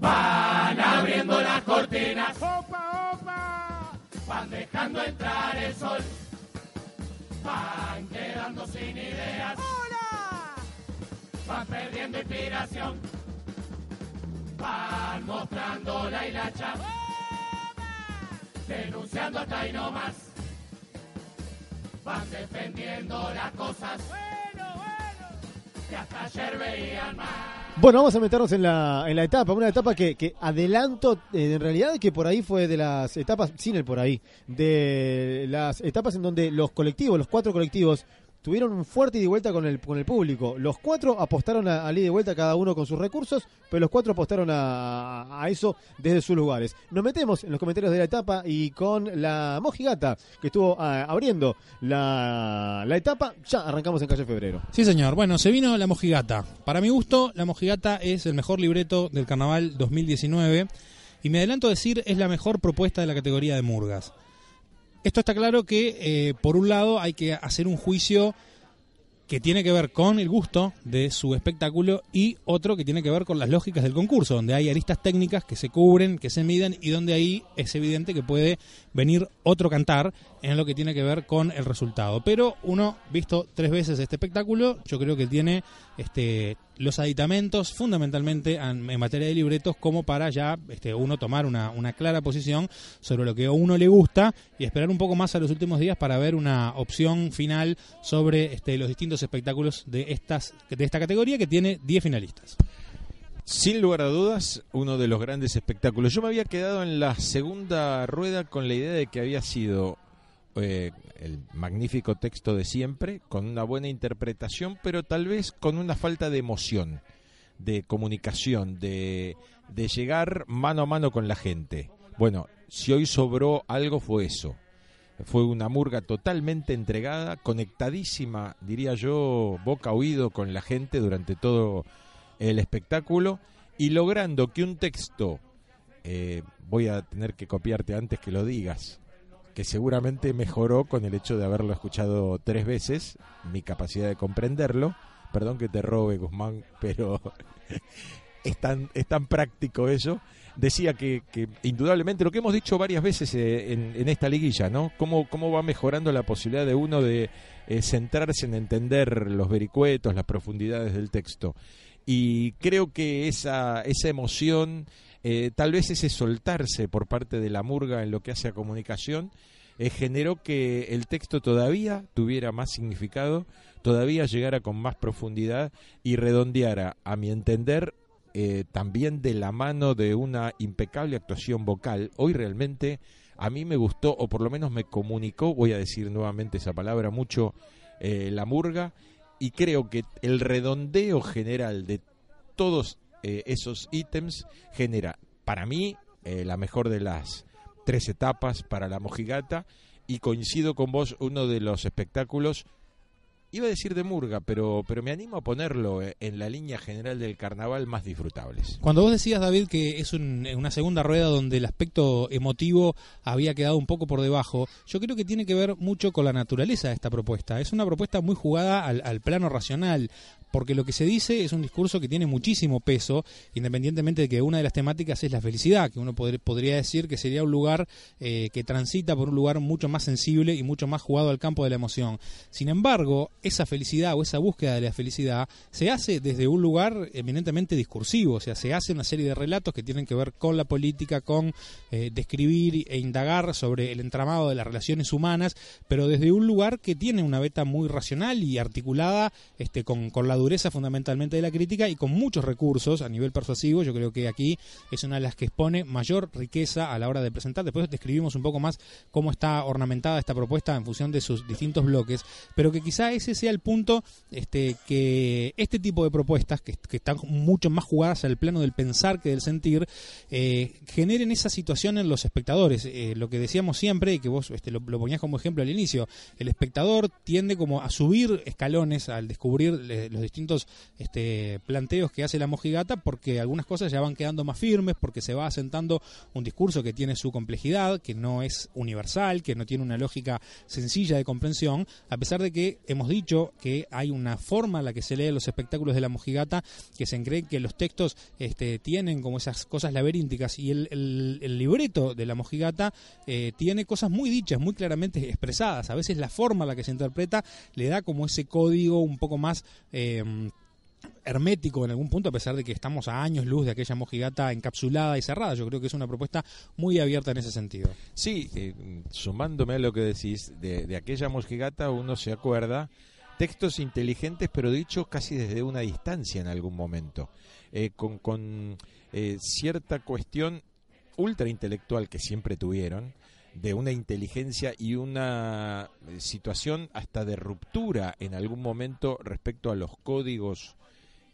Van abriendo las cortinas. Van dejando entrar el sol. Van quedando sin ideas. Van perdiendo inspiración. Van mostrando la hilacha. Denunciando hasta y no más. Van defendiendo las cosas. Que hasta ayer veían más. Bueno, vamos a meternos en la, en la etapa, una etapa que, que adelanto, eh, en realidad que por ahí fue de las etapas, sin el por ahí, de las etapas en donde los colectivos, los cuatro colectivos, tuvieron un fuerte ida y vuelta con el, con el público. Los cuatro apostaron a, al ida y vuelta cada uno con sus recursos, pero los cuatro apostaron a, a eso desde sus lugares. Nos metemos en los comentarios de la etapa y con la Mojigata, que estuvo ah, abriendo la, la etapa, ya arrancamos en calle Febrero. Sí, señor. Bueno, se vino La Mojigata. Para mi gusto, La Mojigata es el mejor libreto del Carnaval 2019 y me adelanto a decir es la mejor propuesta de la categoría de Murgas. Esto está claro que, eh, por un lado, hay que hacer un juicio que tiene que ver con el gusto de su espectáculo y otro que tiene que ver con las lógicas del concurso, donde hay aristas técnicas que se cubren, que se miden y donde ahí es evidente que puede venir otro cantar en lo que tiene que ver con el resultado. Pero uno, visto tres veces este espectáculo, yo creo que tiene este, los aditamentos fundamentalmente en, materia de libretos como para ya este, uno tomar una, una clara posición sobre lo que a uno le gusta y esperar un poco más a los últimos días para ver una opción final sobre este, los distintos espectáculos de, estas, de esta categoría que tiene 10 finalistas. Sin lugar a dudas, uno de los grandes espectáculos. Yo me había quedado en la segunda rueda con la idea de que había sido eh, el magnífico texto de siempre, con una buena interpretación, pero tal vez con una falta de emoción, de comunicación, de, de llegar mano a mano con la gente. Bueno, si hoy sobró algo fue eso. Fue una murga totalmente entregada, conectadísima, diría yo, boca a oído con la gente durante todo el espectáculo y logrando que un texto, eh, voy a tener que copiarte antes que lo digas, que seguramente mejoró con el hecho de haberlo escuchado tres veces, mi capacidad de comprenderlo. Perdón que te robe, Guzmán, pero es tan, es tan práctico eso. Decía que, indudablemente lo que hemos dicho varias veces eh, en, en, esta liguilla, ¿no? Cómo, cómo va mejorando la posibilidad de uno de eh, centrarse en entender los vericuetos, las profundidades del texto. Y creo que esa, esa emoción, eh, tal vez ese soltarse por parte de la murga en lo que hace a comunicación, eh, generó que el texto todavía tuviera más significado, todavía llegara con más profundidad y redondeara, a mi entender, eh, también de la mano de una impecable actuación vocal. Hoy realmente a mí me gustó, o por lo menos me comunicó, voy a decir nuevamente esa palabra, mucho la murga, y creo que el redondeo general de todos eh, esos ítems genera, para mí, eh, la mejor de las tres etapas para la mojigata, y coincido con vos, uno de los espectáculos iba a decir de Murga, pero, pero me animo a ponerlo eh, en la línea general del carnaval más disfrutables. Cuando vos decías, David, que es un, una segunda rueda donde el aspecto emotivo había quedado un poco por debajo, yo creo que tiene que ver mucho con la naturaleza de esta propuesta. Es una propuesta muy jugada al, al plano racional, porque lo que se dice es un discurso que tiene muchísimo peso, independientemente de que una de las temáticas es la felicidad, que uno podría, decir que sería un lugar eh, que transita por un lugar mucho más sensible y mucho más jugado al campo de la emoción. Sin embargo, esa felicidad o esa búsqueda de la felicidad se hace desde un lugar eminentemente discursivo, o sea, se hace una serie de relatos que tienen que ver con la política, con eh, describir e indagar sobre el entramado de las relaciones humanas, pero desde un lugar que tiene una beta muy racional y articulada este, con, con la fundamentalmente de la crítica y con muchos recursos a nivel persuasivo. Yo creo que aquí es una de las que expone mayor riqueza a la hora de presentar. Después describimos un poco más cómo está ornamentada esta propuesta en función de sus distintos bloques, pero que quizá ese sea el punto este, que este tipo de propuestas, que, están mucho más jugadas al plano del pensar que del sentir, eh, generen esa situación en los espectadores. Eh, lo que decíamos siempre, y que vos este, lo, lo ponías como ejemplo al inicio, el espectador tiende como a subir escalones al descubrir eh, los distintos este, planteos que hace la mojigata porque algunas cosas ya van quedando más firmes, porque se va asentando un discurso que tiene su complejidad, que no es universal, que no tiene una lógica sencilla de comprensión, a pesar de que hemos dicho que hay una forma en la que se lee los espectáculos de la mojigata, que se cree que los textos este, tienen como esas cosas laberínticas y el, libreto de la mojigata eh, tiene cosas muy dichas, muy claramente expresadas. A veces la forma en la que se interpreta le da como ese código un poco más... Eh, hermético en algún punto, a pesar de que estamos a años luz de aquella mojigata encapsulada y cerrada. Yo creo que es una propuesta muy abierta en ese sentido. Sí, eh, sumándome a lo que decís, de, aquella mojigata uno se acuerda textos inteligentes, pero dichos casi desde una distancia en algún momento, eh, con, con cierta cuestión ultra intelectual que siempre tuvieron, de una inteligencia y una eh, situación hasta de ruptura en algún momento respecto a los códigos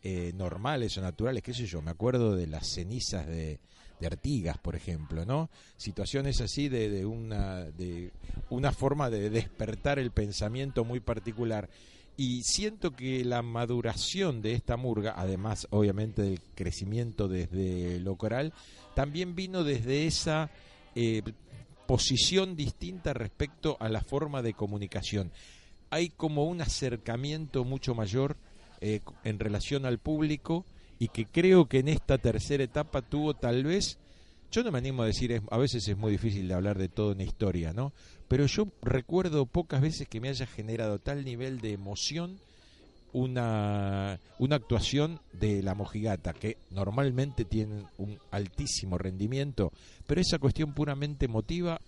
eh, normales o naturales, qué sé yo, me acuerdo de las cenizas de, Artigas, por ejemplo, ¿no? Situaciones así de, de, una, de una forma de despertar el pensamiento muy particular. Y siento que la maduración de esta murga, además obviamente del crecimiento desde lo coral, también vino desde esa eh, posición distinta respecto a la forma de comunicación. Hay como un acercamiento mucho mayor eh, en relación al público y que creo que en esta tercera etapa tuvo tal vez, yo no me animo a decir, a veces es muy difícil de hablar de todo una historia, ¿no? Pero yo recuerdo pocas veces que me haya generado tal nivel de emoción una, una actuación de la mojigata, que normalmente tienen un altísimo rendimiento, pero esa cuestión puramente emotiva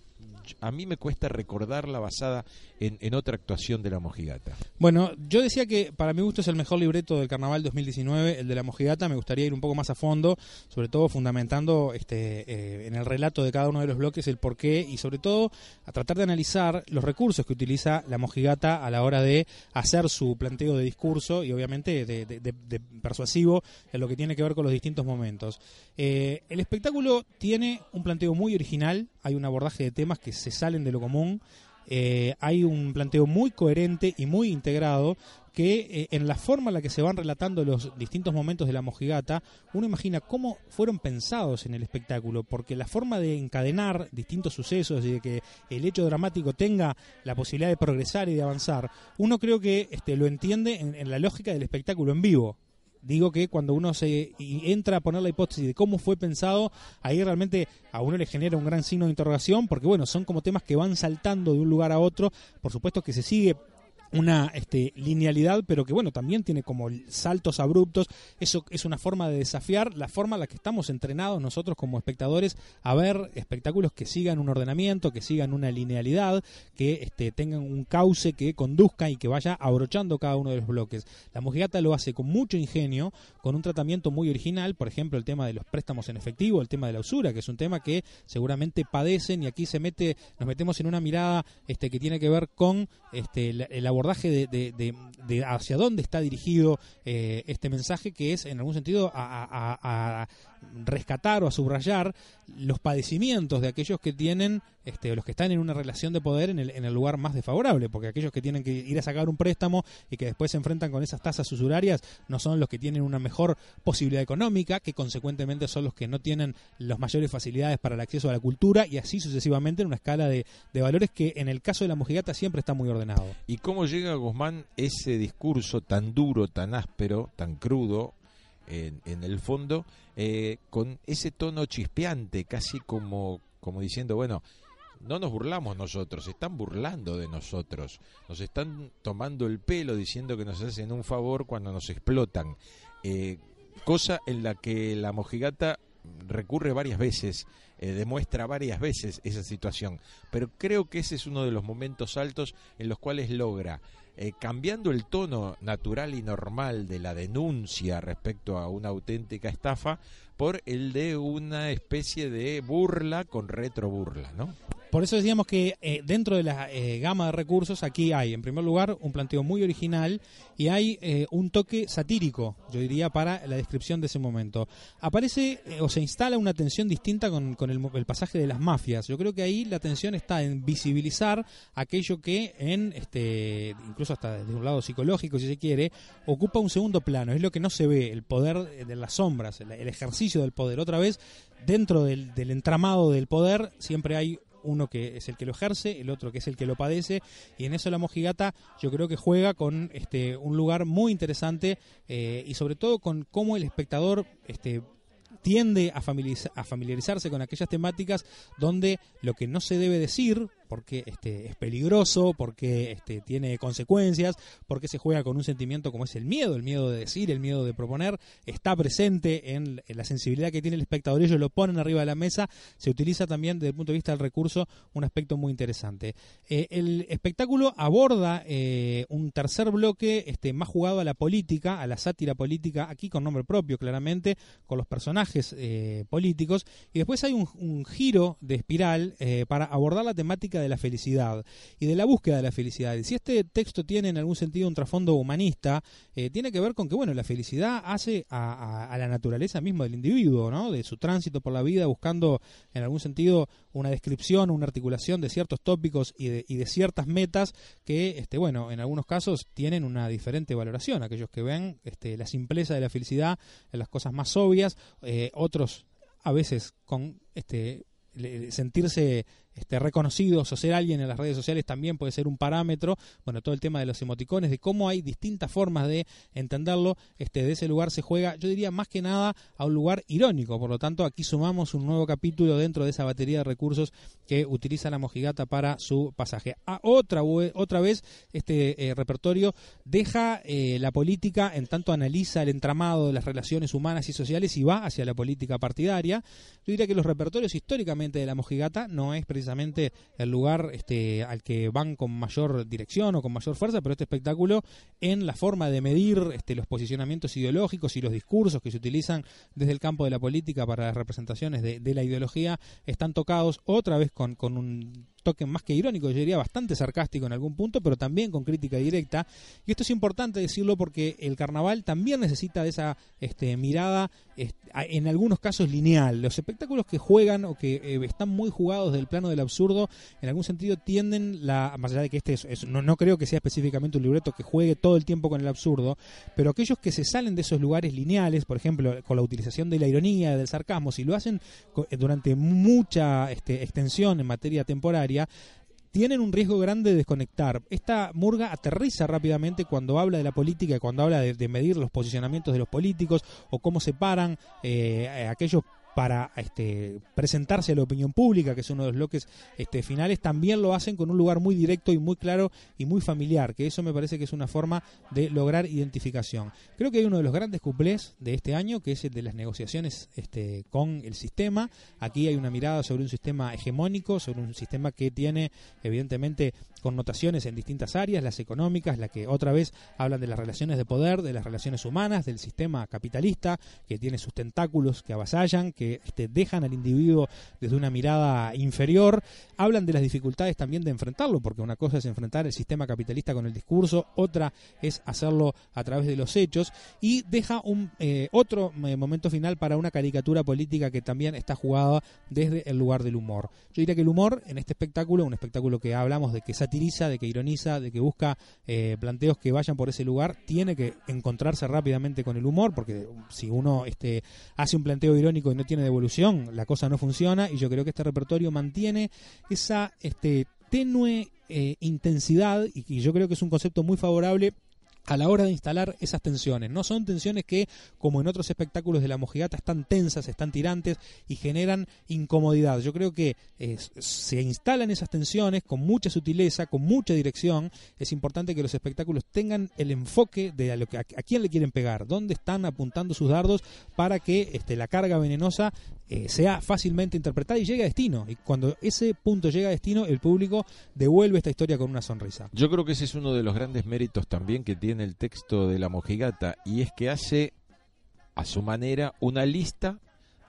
a mí me cuesta recordarla basada en, otra actuación de La Mojigata. Bueno, yo decía que para mi gusto es el mejor libreto del Carnaval 2019, el de La Mojigata. Me gustaría ir un poco más a fondo, sobre todo fundamentando este, eh, en el relato de cada uno de los bloques el porqué y sobre todo a tratar de analizar los recursos que utiliza La Mojigata a la hora de hacer su planteo de discurso y obviamente de, persuasivo en lo que tiene que ver con los distintos momentos. Eh, el espectáculo tiene un planteo muy original, hay un abordaje de temas que se salen de lo común. Eh, hay un planteo muy coherente y muy integrado que eh, en la forma en la que se van relatando los distintos momentos de la mojigata, uno imagina cómo fueron pensados en el espectáculo, porque la forma de encadenar distintos sucesos y de que el hecho dramático tenga la posibilidad de progresar y de avanzar, uno creo que este, lo entiende en la lógica del espectáculo en vivo digo que cuando uno se entra a poner la hipótesis de cómo fue pensado, ahí realmente a uno le genera un gran signo de interrogación, porque bueno, son como temas que van saltando de un lugar a otro, por supuesto que se sigue una este, linealidad, pero que bueno, también tiene como saltos abruptos. Eso es una forma de desafiar la forma en la que estamos entrenados nosotros como espectadores a ver espectáculos que sigan un ordenamiento, que sigan una linealidad, que este, tengan un cauce que conduzca y que vaya abrochando cada uno de los bloques. La Mojigata lo hace con mucho ingenio, con un tratamiento muy original, por ejemplo, el tema de los préstamos en efectivo, el tema de la usura, que es un tema que seguramente padecen y aquí se mete, nos metemos en una mirada este, que tiene que ver con este, el abordaje de, hacia dónde está dirigido eh, este mensaje, que es en algún sentido a, rescatar o a subrayar los padecimientos de aquellos que tienen, este, los que están en una relación de poder en el, en el lugar más desfavorable, porque aquellos que tienen que ir a sacar un préstamo y que después se enfrentan con esas tasas usurarias no son los que tienen una mejor posibilidad económica, que consecuentemente son los que no tienen las mayores facilidades para el acceso a la cultura y así sucesivamente en una escala de, valores que en el caso de la mojigata siempre está muy ordenado. ¿Y cómo llega Guzmán ese discurso tan duro, tan áspero, tan crudo, en, el fondo, eh, con ese tono chispeante, casi como, como diciendo, bueno, no nos burlamos nosotros, están burlando de nosotros, nos están tomando el pelo diciendo que nos hacen un favor cuando nos explotan, eh, cosa en la que la mojigata recurre varias veces, eh, demuestra varias veces esa situación, pero creo que ese es uno de los momentos altos en los cuales logra eh, cambiando el tono natural y normal de la denuncia respecto a una auténtica estafa por el de una especie de burla con retroburla, ¿no? Por eso decíamos que eh, dentro de la eh, gama de recursos aquí hay, en primer lugar, un planteo muy original y hay eh, un toque satírico, yo diría, para la descripción de ese momento. Aparece o se instala una tensión distinta con, con el, el, pasaje de las mafias. Yo creo que ahí la tensión está en visibilizar aquello que en, este, incluso hasta desde un lado psicológico, si se quiere, ocupa un segundo plano. Es lo que no se ve, el poder de las sombras, el, el ejercicio del poder. Otra vez, dentro del, del entramado del poder siempre hay uno que es el que lo ejerce, el otro que es el que lo padece, y en eso la mojigata yo creo que juega con este un lugar muy interesante eh, y sobre todo con cómo el espectador este tiende a, a familiarizarse con aquellas temáticas donde lo que no se debe decir porque este, es peligroso, porque este, tiene consecuencias, porque se juega con un sentimiento como es el miedo, el miedo de decir, el miedo de proponer, está presente en, la sensibilidad que tiene el espectador, ellos lo ponen arriba de la mesa, se utiliza también desde el punto de vista del recurso un aspecto muy interesante. Eh, el espectáculo aborda eh, un tercer bloque este, más jugado a la política, a la sátira política, aquí con nombre propio claramente, con los personajes eh, políticos, y después hay un, un giro de espiral para abordar la temática de la felicidad y de la búsqueda de la felicidad. Y si este texto tiene en algún sentido un trasfondo humanista, eh, tiene que ver con que bueno, la felicidad hace a, la naturaleza misma del individuo, ¿no? de su tránsito por la vida buscando en algún sentido una descripción, una articulación de ciertos tópicos y de, y de ciertas metas que, este, bueno, en algunos casos tienen una diferente valoración. Aquellos que ven este, la simpleza de la felicidad en las cosas más obvias, eh, otros a veces con este sentirse este, reconocidos o ser alguien en las redes sociales también puede ser un parámetro. Bueno, todo el tema de los emoticones, de cómo hay distintas formas de entenderlo. Este, de ese lugar se juega, yo diría más que nada a un lugar irónico. Por lo tanto, aquí sumamos un nuevo capítulo dentro de esa batería de recursos que utiliza la mojigata para su pasaje. A otra, otra vez, este eh, repertorio deja eh, la política en tanto analiza el entramado de las relaciones humanas y sociales y va hacia la política partidaria. Yo diría que los repertorios históricamente de la mojigata no es precisamente precisamente el lugar este, al que van con mayor dirección o con mayor fuerza, pero este espectáculo en la forma de medir este, los posicionamientos ideológicos y los discursos que se utilizan desde el campo de la política para las representaciones de, la ideología están tocados otra vez con, con un toque más que irónico, yo diría bastante sarcástico en algún punto, pero también con crítica directa. Y esto es importante decirlo porque el carnaval también necesita de esa este, mirada, en algunos casos lineal. Los espectáculos que juegan o que eh, están muy jugados del plano del absurdo, en algún sentido tienden, la, más allá de que este es, no, creo que sea específicamente un libreto que juegue todo el tiempo con el absurdo, pero aquellos que se salen de esos lugares lineales, por ejemplo, con la utilización de la ironía, del sarcasmo, si lo hacen durante mucha este, extensión en materia temporaria, tienen un riesgo grande de desconectar. Esta murga aterriza rápidamente cuando habla de la política, cuando habla de, medir los posicionamientos de los políticos o cómo separan eh, aquellos para este, presentarse a la opinión pública, que es uno de los bloques este, finales, también lo hacen con un lugar muy directo y muy claro y muy familiar, que eso me parece que es una forma de lograr identificación. Creo que hay uno de los grandes cuplés de este año, que es el de las negociaciones este, con el sistema. Aquí hay una mirada sobre un sistema hegemónico, sobre un sistema que tiene evidentemente connotaciones en distintas áreas, las económicas, la que otra vez hablan de las relaciones de poder, de las relaciones humanas, del sistema capitalista, que tiene sus tentáculos que avasallan, que este, dejan al individuo desde una mirada inferior, hablan de las dificultades también de enfrentarlo, porque una cosa es enfrentar el sistema capitalista con el discurso, otra es hacerlo a través de los hechos, y deja un eh, otro eh, momento final para una caricatura política que también está jugada desde el lugar del humor. Yo diría que el humor en este espectáculo, un espectáculo que hablamos de que de que ironiza, de que busca eh, planteos que vayan por ese lugar, tiene que encontrarse rápidamente con el humor, porque si uno este, hace un planteo irónico y no tiene devolución, la cosa no funciona, y yo creo que este repertorio mantiene esa este, tenue eh, intensidad, y, y yo creo que es un concepto muy favorable a la hora de instalar esas tensiones. No son tensiones que, como en otros espectáculos de la mojigata, están tensas, están tirantes y generan incomodidad. Yo creo que eh, se instalan esas tensiones con mucha sutileza, con mucha dirección. Es importante que los espectáculos tengan el enfoque de a, lo que, a, quién le quieren pegar, dónde están apuntando sus dardos para que este, la carga venenosa eh, sea fácilmente interpretada y llegue a destino. Y cuando ese punto llega a destino, el público devuelve esta historia con una sonrisa. Yo creo que ese es uno de los grandes méritos también que tiene el texto de La Mojigata y es que hace a su manera una lista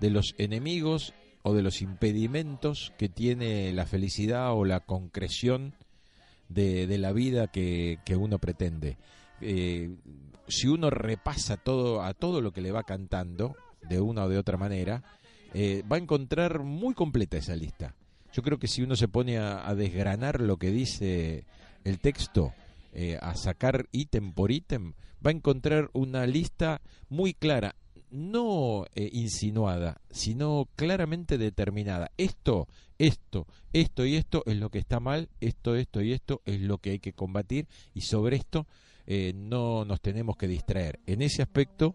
de los enemigos o de los impedimentos que tiene la felicidad o la concreción de, de la vida que, que uno pretende. Eh, si uno repasa todo a todo lo que le va cantando de una o de otra manera, eh, va a encontrar muy completa esa lista. Yo creo que si uno se pone a, desgranar lo que dice el texto, eh, a sacar ítem por ítem, va a encontrar una lista muy clara, no eh, insinuada, sino claramente determinada. Esto, esto, esto y esto es lo que está mal, esto, esto y esto es lo que hay que combatir y sobre esto eh, no nos tenemos que distraer. En ese aspecto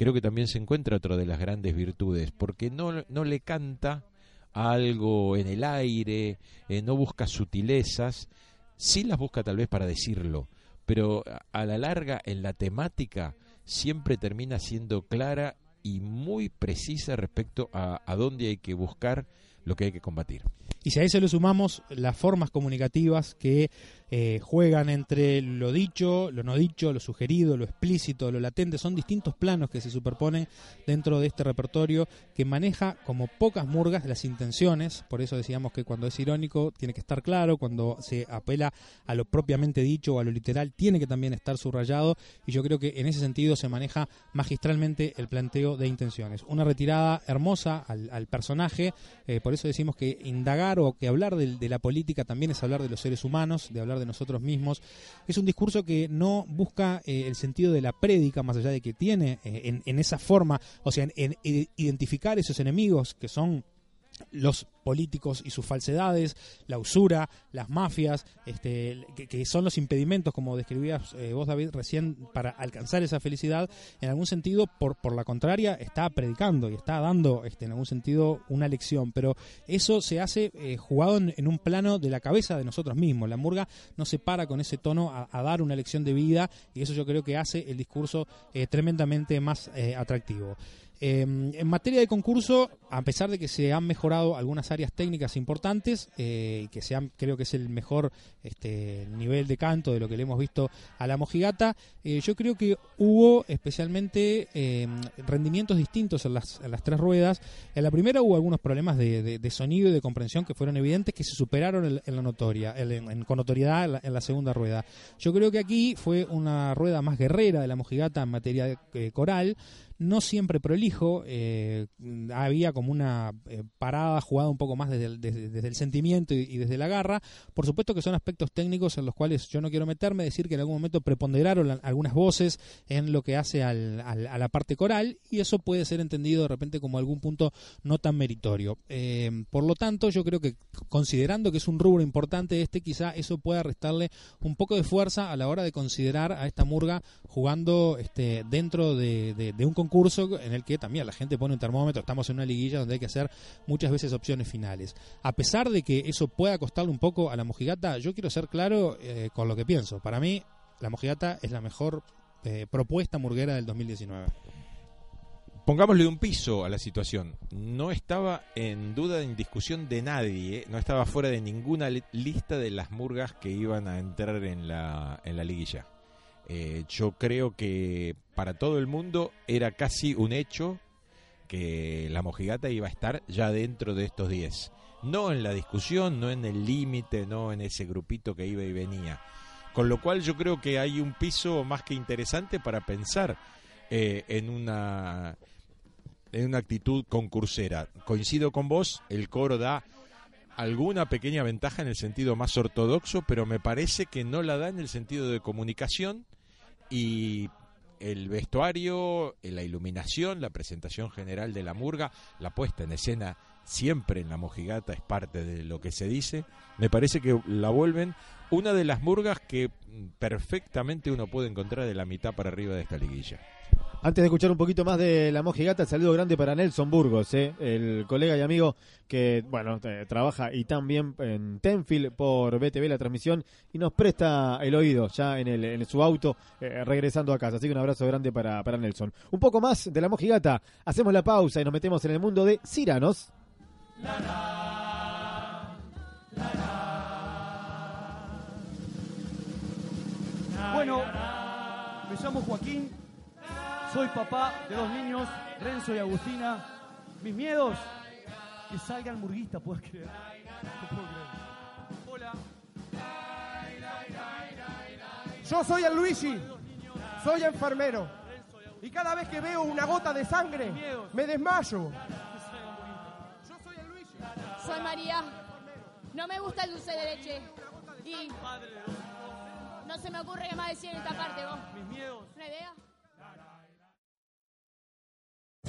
creo que también se encuentra otra de las grandes virtudes, porque no, no le canta algo en el aire, eh, no busca sutilezas, sí las busca tal vez para decirlo, pero a la larga en la temática siempre termina siendo clara y muy precisa respecto a, a dónde hay que buscar lo que hay que combatir. Y si a eso le sumamos las formas comunicativas que eh, juegan entre lo dicho, lo no dicho, lo sugerido, lo explícito, lo latente, son distintos planos que se superponen dentro de este repertorio que maneja como pocas murgas las intenciones, por eso decíamos que cuando es irónico tiene que estar claro, cuando se apela a lo propiamente dicho o a lo literal tiene que también estar subrayado y yo creo que en ese sentido se maneja magistralmente el planteo de intenciones. Una retirada hermosa al, personaje, eh, por eso decimos que indagar o que hablar de, la política también es hablar de los seres humanos, de hablar de nosotros mismos. Es un discurso que no busca eh, el sentido de la prédica, más allá de que tiene eh, en, esa forma, o sea, en, en i- identificar esos enemigos que son los políticos y sus falsedades, la usura, las mafias, este, que, son los impedimentos, como describías eh, vos, David, recién, para alcanzar esa felicidad, en algún sentido, por, por la contraria, está predicando y está dando, este, en algún sentido, una lección. Pero eso se hace eh, jugado en, un plano de la cabeza de nosotros mismos. La murga no se para con ese tono a, a dar una lección de vida y eso yo creo que hace el discurso eh, tremendamente más eh, atractivo. Eh, en materia de concurso, a pesar de que se han mejorado algunas áreas técnicas importantes, eh, que se han, creo que es el mejor este, nivel de canto de lo que le hemos visto a la mojigata, eh, yo creo que hubo especialmente eh, rendimientos distintos en las, tres ruedas. En la primera hubo algunos problemas de, de- de sonido y de comprensión que fueron evidentes que se superaron en, la notoria, con notoriedad en la, en la segunda rueda. Yo creo que aquí fue una rueda más guerrera de la mojigata en materia eh, coral no siempre prolijo, eh, había como una eh, parada jugada un poco más desde el, sentimiento y, desde la garra. Por supuesto que son aspectos técnicos en los cuales yo no quiero meterme, decir que en algún momento preponderaron algunas voces en lo que hace al- a la parte coral y eso puede ser entendido de repente como algún punto no tan meritorio. Eh, por lo tanto, yo creo que considerando que es un rubro importante este, quizá eso pueda restarle un poco de fuerza a la hora de considerar a esta murga jugando este, dentro de, de- de un concurso en el que también la gente pone un termómetro, estamos en una liguilla donde hay que hacer muchas veces opciones finales. A pesar de que eso pueda costarle un poco a la mojigata, yo quiero ser claro eh, con lo que pienso. Para mí, la mojigata es la mejor eh, propuesta murguera del 2019. Pongámosle un piso a la situación. No estaba en duda, en discusión de nadie, no estaba fuera de ninguna li- lista de las murgas que iban a entrar en la, en la liguilla. Eh, yo creo que para todo el mundo era casi un hecho que la mojigata iba a estar ya dentro de estos 10. No en la discusión, no en el límite, no en ese grupito que iba y venía. Con lo cual yo creo que hay un piso más que interesante para pensar eh, en una en una actitud concursera. Coincido con vos, el coro da alguna pequeña ventaja en el sentido más ortodoxo, pero me parece que no la da en el sentido de comunicación y el vestuario, eh, la iluminación, la presentación general de la murga, la puesta en escena siempre en la mojigata es parte de lo que se dice. Me parece que la vuelven una de las murgas que mm, perfectamente uno puede encontrar de la mitad para arriba de esta liguilla. Antes de escuchar un poquito más de la mojigata, saludo grande para Nelson Burgos, eh, el colega y amigo que, bueno, eh, trabaja y también en Tenfield por BTV la transmisión y nos presta el oído ya en, el, su auto eh, regresando a casa. Así que un abrazo grande para, para Nelson. Un poco más de la mojigata, hacemos la pausa y nos metemos en el mundo de Ciranos. Bueno, me llamo Joaquín, soy papá de dos niños, Renzo y Agustina. Mis miedos, que salgan murguistas, puedes creer. No puedo creer. Hola. Yo soy el Luigi, soy enfermero. Y cada vez que veo una gota de sangre, me desmayo. Yo soy el Luigi. Soy María. No me gusta el dulce de leche. Y no se me ocurre qué más decir en esta parte, vos. ¿Una idea?